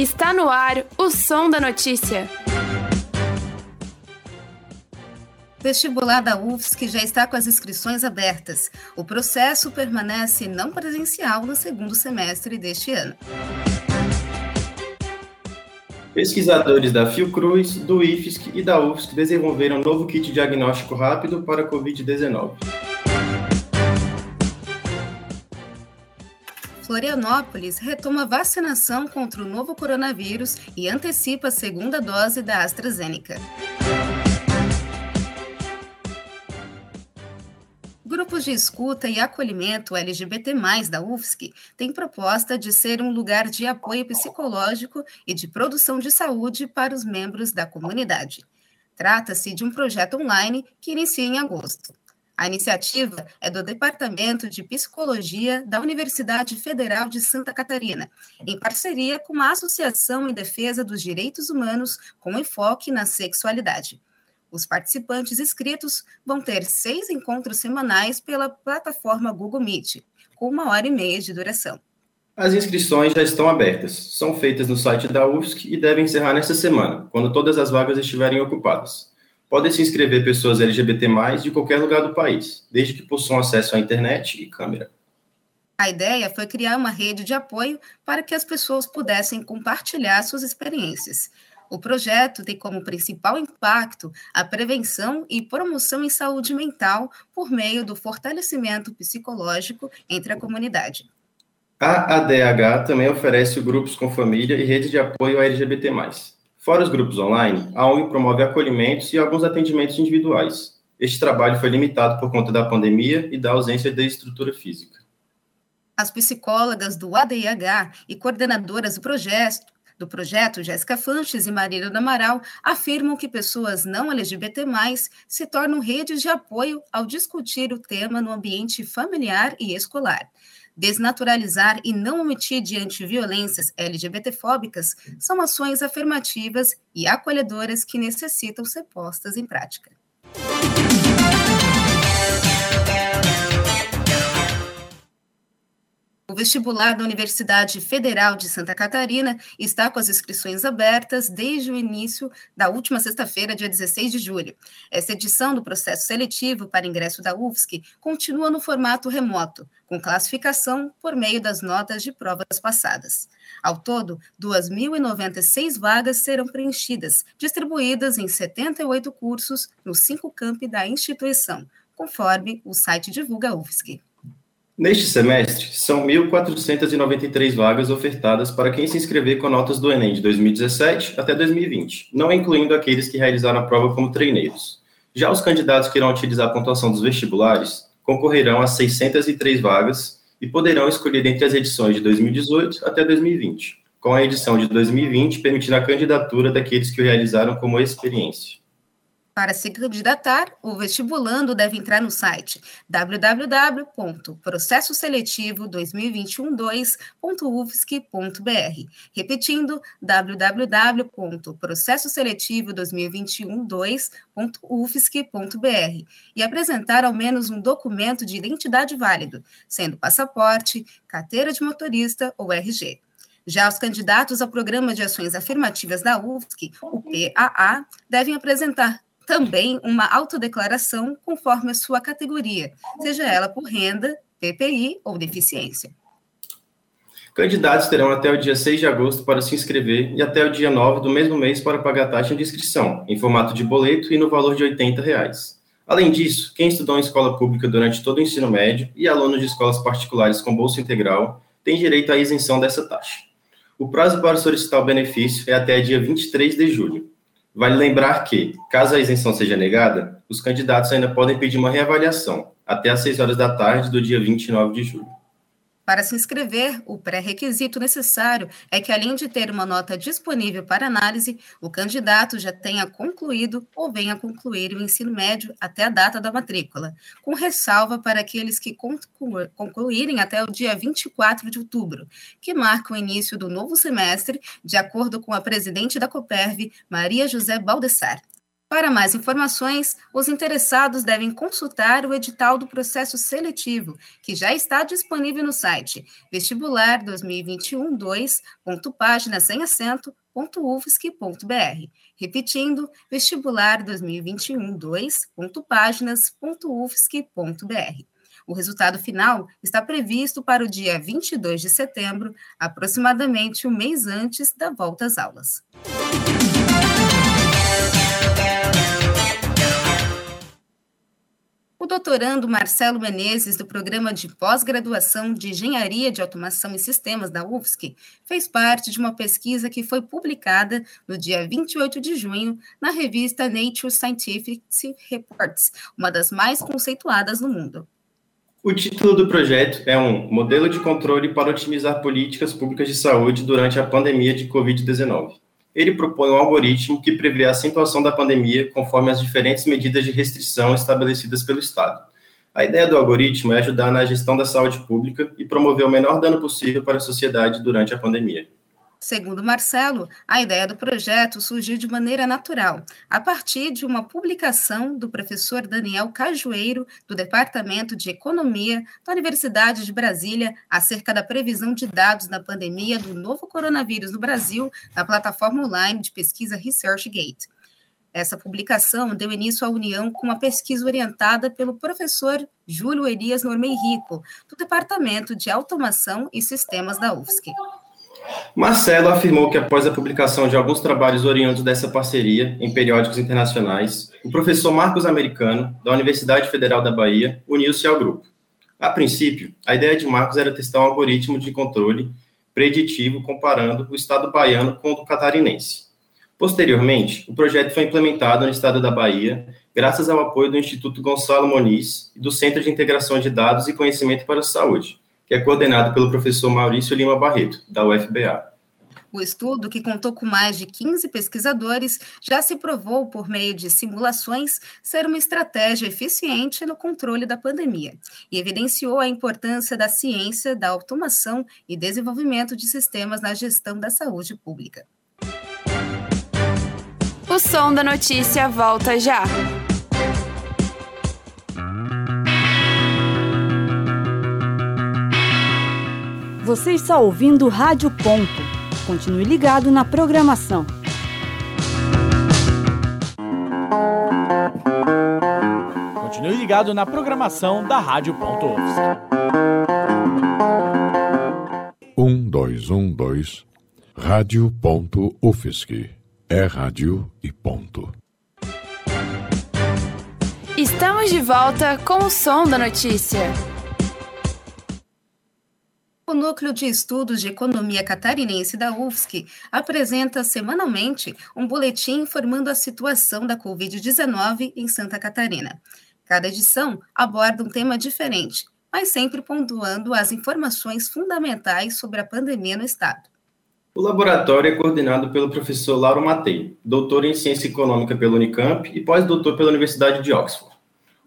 Está no ar o som da notícia. Vestibular da UFSC já está com as inscrições abertas. O processo permanece não presencial no segundo semestre deste ano. Pesquisadores da Fiocruz, do IFSC e da UFSC desenvolveram um novo kit diagnóstico rápido para a Covid-19. Florianópolis retoma vacinação contra o novo coronavírus e antecipa a segunda dose da AstraZeneca. Grupos de escuta e acolhimento LGBT+, da UFSC têm proposta de ser um lugar de apoio psicológico e de produção de saúde para os membros da comunidade. Trata-se de um projeto online que inicia em agosto. A iniciativa é do Departamento de Psicologia da Universidade Federal de Santa Catarina, em parceria com a Associação em Defesa dos Direitos Humanos com enfoque na sexualidade. Os participantes inscritos vão ter seis encontros semanais pela plataforma Google Meet, com uma hora e meia de duração. As inscrições já estão abertas, são feitas no site da UFSC e devem encerrar nesta semana, quando todas as vagas estiverem ocupadas. Podem se inscrever pessoas LGBT+, de qualquer lugar do país, desde que possuam acesso à internet e câmera. A ideia foi criar uma rede de apoio para que as pessoas pudessem compartilhar suas experiências. O projeto tem como principal impacto a prevenção e promoção em saúde mental por meio do fortalecimento psicológico entre a comunidade. A ADH também oferece grupos com família e rede de apoio a LGBT+. Fora os grupos online, a ONG promove acolhimentos e alguns atendimentos individuais. Este trabalho foi limitado por conta da pandemia e da ausência de estrutura física. As psicólogas do ADIH e coordenadoras do projeto, do projeto Jéssica Fanches e Marília Amaral afirmam que pessoas não LGBT+, se tornam redes de apoio ao discutir o tema no ambiente familiar e escolar. Desnaturalizar e não omitir diante violências LGBTfóbicas são ações afirmativas e acolhedoras que necessitam ser postas em prática. O vestibular da Universidade Federal de Santa Catarina está com as inscrições abertas desde o início da última sexta-feira, dia 16 de julho. Essa edição do processo seletivo para ingresso da UFSC continua no formato remoto, com classificação por meio das notas de provas passadas. Ao todo, 2.096 vagas serão preenchidas, distribuídas em 78 cursos nos cinco campi da instituição, conforme o site divulga a UFSC. Neste semestre, são 1.493 vagas ofertadas para quem se inscrever com notas do Enem de 2017 até 2020, não incluindo aqueles que realizaram a prova como treineiros. Já os candidatos que irão utilizar a pontuação dos vestibulares concorrerão a 603 vagas e poderão escolher entre as edições de 2018 até 2020, com a edição de 2020 permitindo a candidatura daqueles que o realizaram como experiência. Para se candidatar, o vestibulando deve entrar no site www.processoseletivo2021-2.ufsc.br. Repetindo, www.processoseletivo2021-2.ufsc.br e apresentar ao menos um documento de identidade válido, sendo passaporte, carteira de motorista ou RG. Já os candidatos ao Programa de Ações Afirmativas da UFSC, o PAA, devem apresentar também uma autodeclaração conforme a sua categoria, seja ela por renda, PPI ou deficiência. Candidatos terão até o dia 6 de agosto para se inscrever e até o dia 9 do mesmo mês para pagar a taxa de inscrição, em formato de boleto e no valor de 80 reais. Além disso, quem estudou em escola pública durante todo o ensino médio e alunos de escolas particulares com bolsa integral tem direito à isenção dessa taxa. O prazo para solicitar o benefício é até dia 23 de julho. Vale lembrar que, caso a isenção seja negada, os candidatos ainda podem pedir uma reavaliação até às 6 horas da tarde do dia 29 de julho. Para se inscrever, o pré-requisito necessário é que, além de ter uma nota disponível para análise, o candidato já tenha concluído ou venha concluir o ensino médio até a data da matrícula, com ressalva para aqueles que concluírem até o dia 24 de outubro, que marca o início do novo semestre, de acordo com a presidente da Coperv, Maria José Baldessar. 8 Para mais informações, os interessados devem consultar o edital do processo seletivo, que já está disponível no site vestibular 2021-2.página sem acento.ufsc.br. Repetindo, vestibular 2021-2.páginas.ufsc.br. O resultado final está previsto para o dia 22 de setembro, aproximadamente um mês antes da volta às aulas. Doutorando Marcelo Menezes, do programa de pós-graduação de Engenharia de Automação e Sistemas da UFSC, fez parte de uma pesquisa que foi publicada no dia 28 de junho na revista Nature Scientific Reports, uma das mais conceituadas no mundo. O título do projeto é um Modelo de Controle para Otimizar Políticas Públicas de Saúde durante a Pandemia de Covid-19 ele propõe um algoritmo que prevê a acentuação da pandemia conforme as diferentes medidas de restrição estabelecidas pelo Estado. A ideia do algoritmo é ajudar na gestão da saúde pública e promover o menor dano possível para a sociedade durante a pandemia. Segundo Marcelo, a ideia do projeto surgiu de maneira natural, a partir de uma publicação do professor Daniel Cajueiro, do Departamento de Economia da Universidade de Brasília, acerca da previsão de dados na pandemia do novo coronavírus no Brasil, na plataforma online de pesquisa ResearchGate. Essa publicação deu início à união com uma pesquisa orientada pelo professor Júlio Elias Normei Rico, do Departamento de Automação e Sistemas da UFSC. Marcelo afirmou que após a publicação de alguns trabalhos oriundos dessa parceria em periódicos internacionais, o professor Marcos Americano, da Universidade Federal da Bahia, uniu-se ao grupo. A princípio, a ideia de Marcos era testar um algoritmo de controle preditivo comparando o estado baiano com o do catarinense. Posteriormente, o projeto foi implementado no estado da Bahia, graças ao apoio do Instituto Gonçalo Moniz e do Centro de Integração de Dados e Conhecimento para a Saúde, que é coordenado pelo professor Maurício Lima Barreto, da UFBA. O estudo, que contou com mais de 15 pesquisadores, já se provou, por meio de simulações, ser uma estratégia eficiente no controle da pandemia e evidenciou a importância da ciência, da automação e desenvolvimento de sistemas na gestão da saúde pública. O som da notícia volta já. Você está ouvindo Rádio Ponto. Continue ligado na programação. Continue ligado na programação da Rádio Ponto Um, dois, um, dois. Rádio Ponto UFSC. É rádio e ponto. Estamos de volta com o som da notícia. O Núcleo de Estudos de Economia Catarinense da UFSC apresenta semanalmente um boletim informando a situação da Covid-19 em Santa Catarina. Cada edição aborda um tema diferente, mas sempre pontuando as informações fundamentais sobre a pandemia no estado. O laboratório é coordenado pelo professor Lauro Matei, doutor em Ciência Econômica pela Unicamp e pós-doutor pela Universidade de Oxford.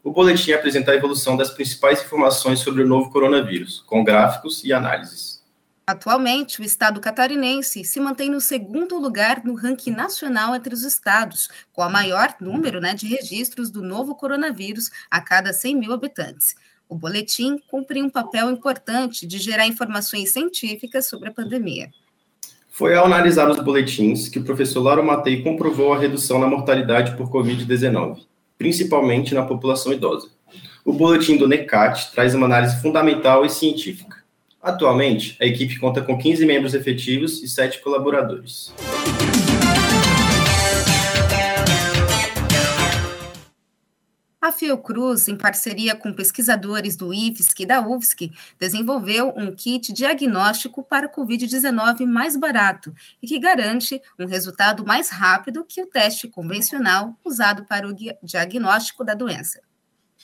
O boletim apresenta a evolução das principais informações sobre o novo coronavírus, com gráficos e análises. Atualmente, o estado catarinense se mantém no segundo lugar no ranking nacional entre os estados, com o maior número né, de registros do novo coronavírus a cada 100 mil habitantes. O boletim cumpre um papel importante de gerar informações científicas sobre a pandemia. Foi ao analisar os boletins que o professor Lauro Matei comprovou a redução na mortalidade por Covid-19 principalmente na população idosa. O boletim do NECAT traz uma análise fundamental e científica. Atualmente, a equipe conta com 15 membros efetivos e 7 colaboradores. A Fiocruz, em parceria com pesquisadores do IFSC e da UFSC, desenvolveu um kit diagnóstico para o Covid-19 mais barato e que garante um resultado mais rápido que o teste convencional usado para o diagnóstico da doença.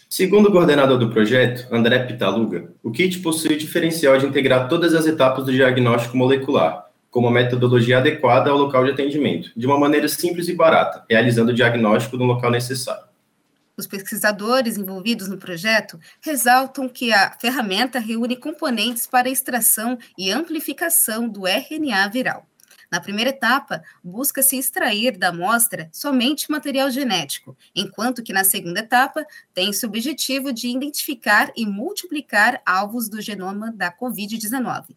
Segundo o coordenador do projeto, André Pitaluga, o kit possui o diferencial de integrar todas as etapas do diagnóstico molecular, com uma metodologia adequada ao local de atendimento, de uma maneira simples e barata, realizando o diagnóstico no local necessário. Os pesquisadores envolvidos no projeto ressaltam que a ferramenta reúne componentes para extração e amplificação do RNA viral. Na primeira etapa, busca-se extrair da amostra somente material genético, enquanto que na segunda etapa tem-se o objetivo de identificar e multiplicar alvos do genoma da Covid-19,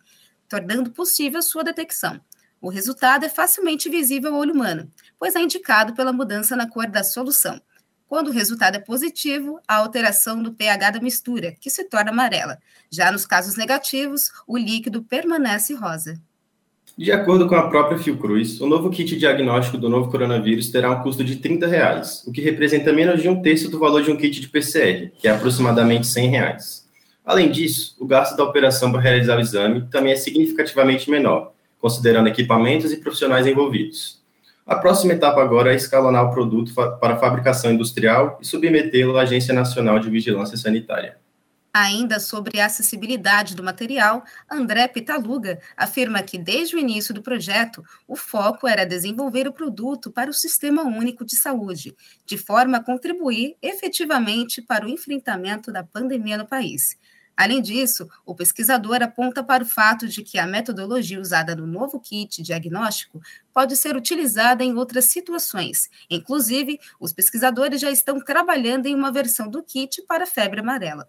tornando possível sua detecção. O resultado é facilmente visível ao olho humano, pois é indicado pela mudança na cor da solução. Quando o resultado é positivo, a alteração do pH da mistura, que se torna amarela. Já nos casos negativos, o líquido permanece rosa. De acordo com a própria Fiocruz, o novo kit diagnóstico do novo coronavírus terá um custo de 30 reais, o que representa menos de um terço do valor de um kit de PCR, que é aproximadamente 100 reais. Além disso, o gasto da operação para realizar o exame também é significativamente menor, considerando equipamentos e profissionais envolvidos. A próxima etapa agora é escalonar o produto para fabricação industrial e submetê-lo à Agência Nacional de Vigilância Sanitária. Ainda sobre a acessibilidade do material, André Pitaluga afirma que desde o início do projeto, o foco era desenvolver o produto para o Sistema Único de Saúde, de forma a contribuir efetivamente para o enfrentamento da pandemia no país. Além disso, o pesquisador aponta para o fato de que a metodologia usada no novo kit diagnóstico pode ser utilizada em outras situações. Inclusive, os pesquisadores já estão trabalhando em uma versão do kit para febre amarela.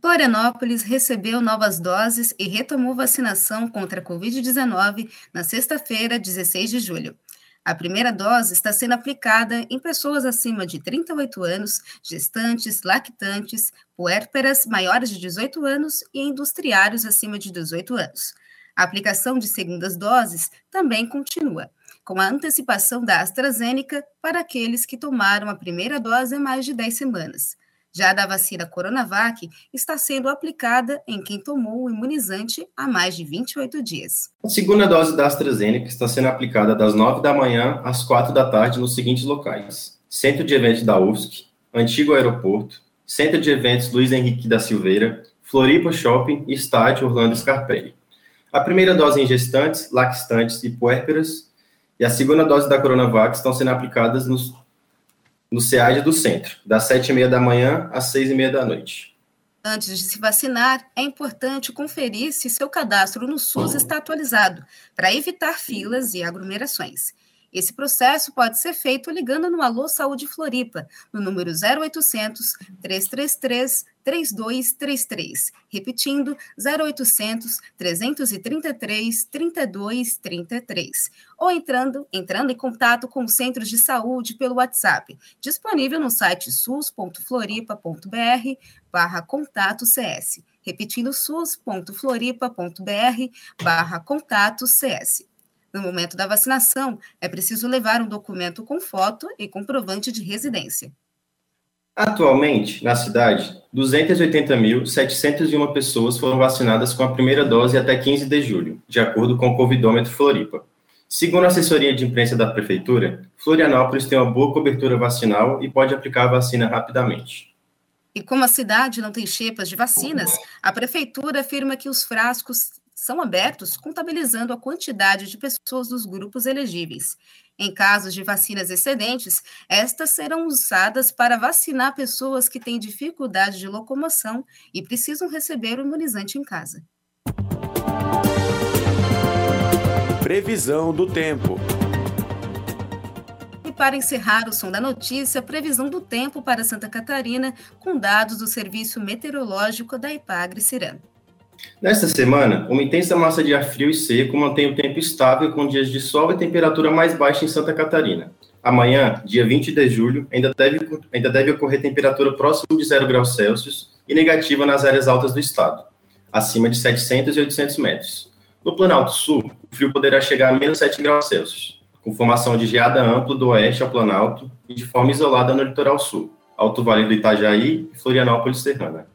Florianópolis recebeu novas doses e retomou vacinação contra a Covid-19 na sexta-feira, 16 de julho. A primeira dose está sendo aplicada em pessoas acima de 38 anos, gestantes, lactantes, puérperas maiores de 18 anos e industriários acima de 18 anos. A aplicação de segundas doses também continua com a antecipação da AstraZeneca para aqueles que tomaram a primeira dose há mais de 10 semanas. Já da vacina Coronavac está sendo aplicada em quem tomou o imunizante há mais de 28 dias. A segunda dose da AstraZeneca está sendo aplicada das 9 da manhã às 4 da tarde nos seguintes locais: Centro de Eventos da UFSC, Antigo Aeroporto, Centro de Eventos Luiz Henrique da Silveira, Floripa Shopping e Estádio Orlando Scarpelli. A primeira dose em gestantes, lactantes e puérperas e a segunda dose da Coronavac estão sendo aplicadas nos, no SEAD do centro, das sete e meia da manhã às seis e meia da noite. Antes de se vacinar, é importante conferir se seu cadastro no SUS está atualizado, para evitar filas e aglomerações. Esse processo pode ser feito ligando no Alô Saúde Floripa, no número 0800 333 3233, repetindo 0800 333 3233, ou entrando, entrando em contato com os centros de saúde pelo WhatsApp, disponível no site sus.floripa.br barra contato CS, repetindo sus.floripa.br barra contato CS. No momento da vacinação, é preciso levar um documento com foto e comprovante de residência. Atualmente, na cidade, 280.701 pessoas foram vacinadas com a primeira dose até 15 de julho, de acordo com o Covidômetro Floripa. Segundo a assessoria de imprensa da Prefeitura, Florianópolis tem uma boa cobertura vacinal e pode aplicar a vacina rapidamente. E como a cidade não tem xepas de vacinas, a Prefeitura afirma que os frascos são abertos contabilizando a quantidade de pessoas dos grupos elegíveis. Em casos de vacinas excedentes, estas serão usadas para vacinar pessoas que têm dificuldade de locomoção e precisam receber o imunizante em casa. Previsão do tempo. E para encerrar o som da notícia, previsão do tempo para Santa Catarina, com dados do Serviço Meteorológico da Ipagre Cirano. Nesta semana, uma intensa massa de ar frio e seco mantém o tempo estável com dias de sol e temperatura mais baixa em Santa Catarina. Amanhã, dia 20 de julho, ainda deve, ainda deve ocorrer temperatura próxima de 0 graus Celsius e negativa nas áreas altas do estado, acima de 700 e 800 metros. No Planalto Sul, o frio poderá chegar a menos 7 graus Celsius, com formação de geada ampla do oeste ao Planalto e de forma isolada no litoral sul, Alto Vale do Itajaí e Florianópolis Serrana.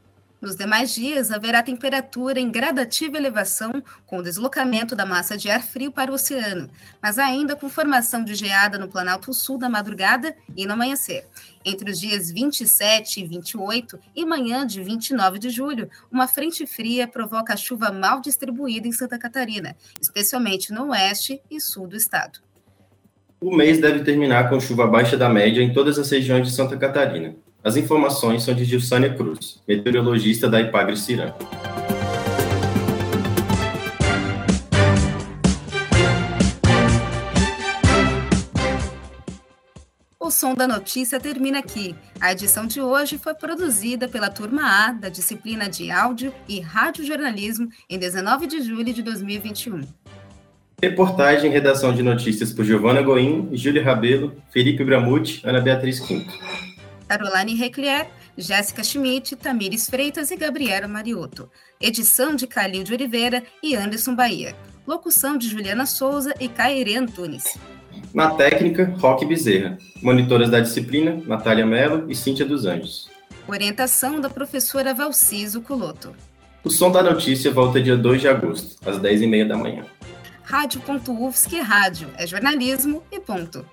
Nos demais dias, haverá temperatura em gradativa elevação, com deslocamento da massa de ar frio para o oceano, mas ainda com formação de geada no Planalto Sul da madrugada e no amanhecer. Entre os dias 27 e 28 e manhã de 29 de julho, uma frente fria provoca chuva mal distribuída em Santa Catarina, especialmente no oeste e sul do estado. O mês deve terminar com chuva abaixo da média em todas as regiões de Santa Catarina. As informações são de Gilsânia Cruz, meteorologista da Ipagre Cirã. O Som da Notícia termina aqui. A edição de hoje foi produzida pela Turma A da disciplina de Áudio e Radiojornalismo em 19 de julho de 2021. Reportagem e redação de notícias por Giovana Goim, Júlia Rabelo, Felipe Bramucci, Ana Beatriz Quinto. Caroline Reclier, Jéssica Schmidt, Tamires Freitas e Gabriela Mariotto. Edição de Calil de Oliveira e Anderson Bahia. Locução de Juliana Souza e Caire Antunes. Na técnica, Roque Bezerra. Monitoras da disciplina, Natália Mello e Cíntia dos Anjos. Orientação da professora Valciso Culoto. O Som da Notícia volta dia 2 de agosto, às 10h30 da manhã. Rádio.UFSC Rádio. É jornalismo e ponto.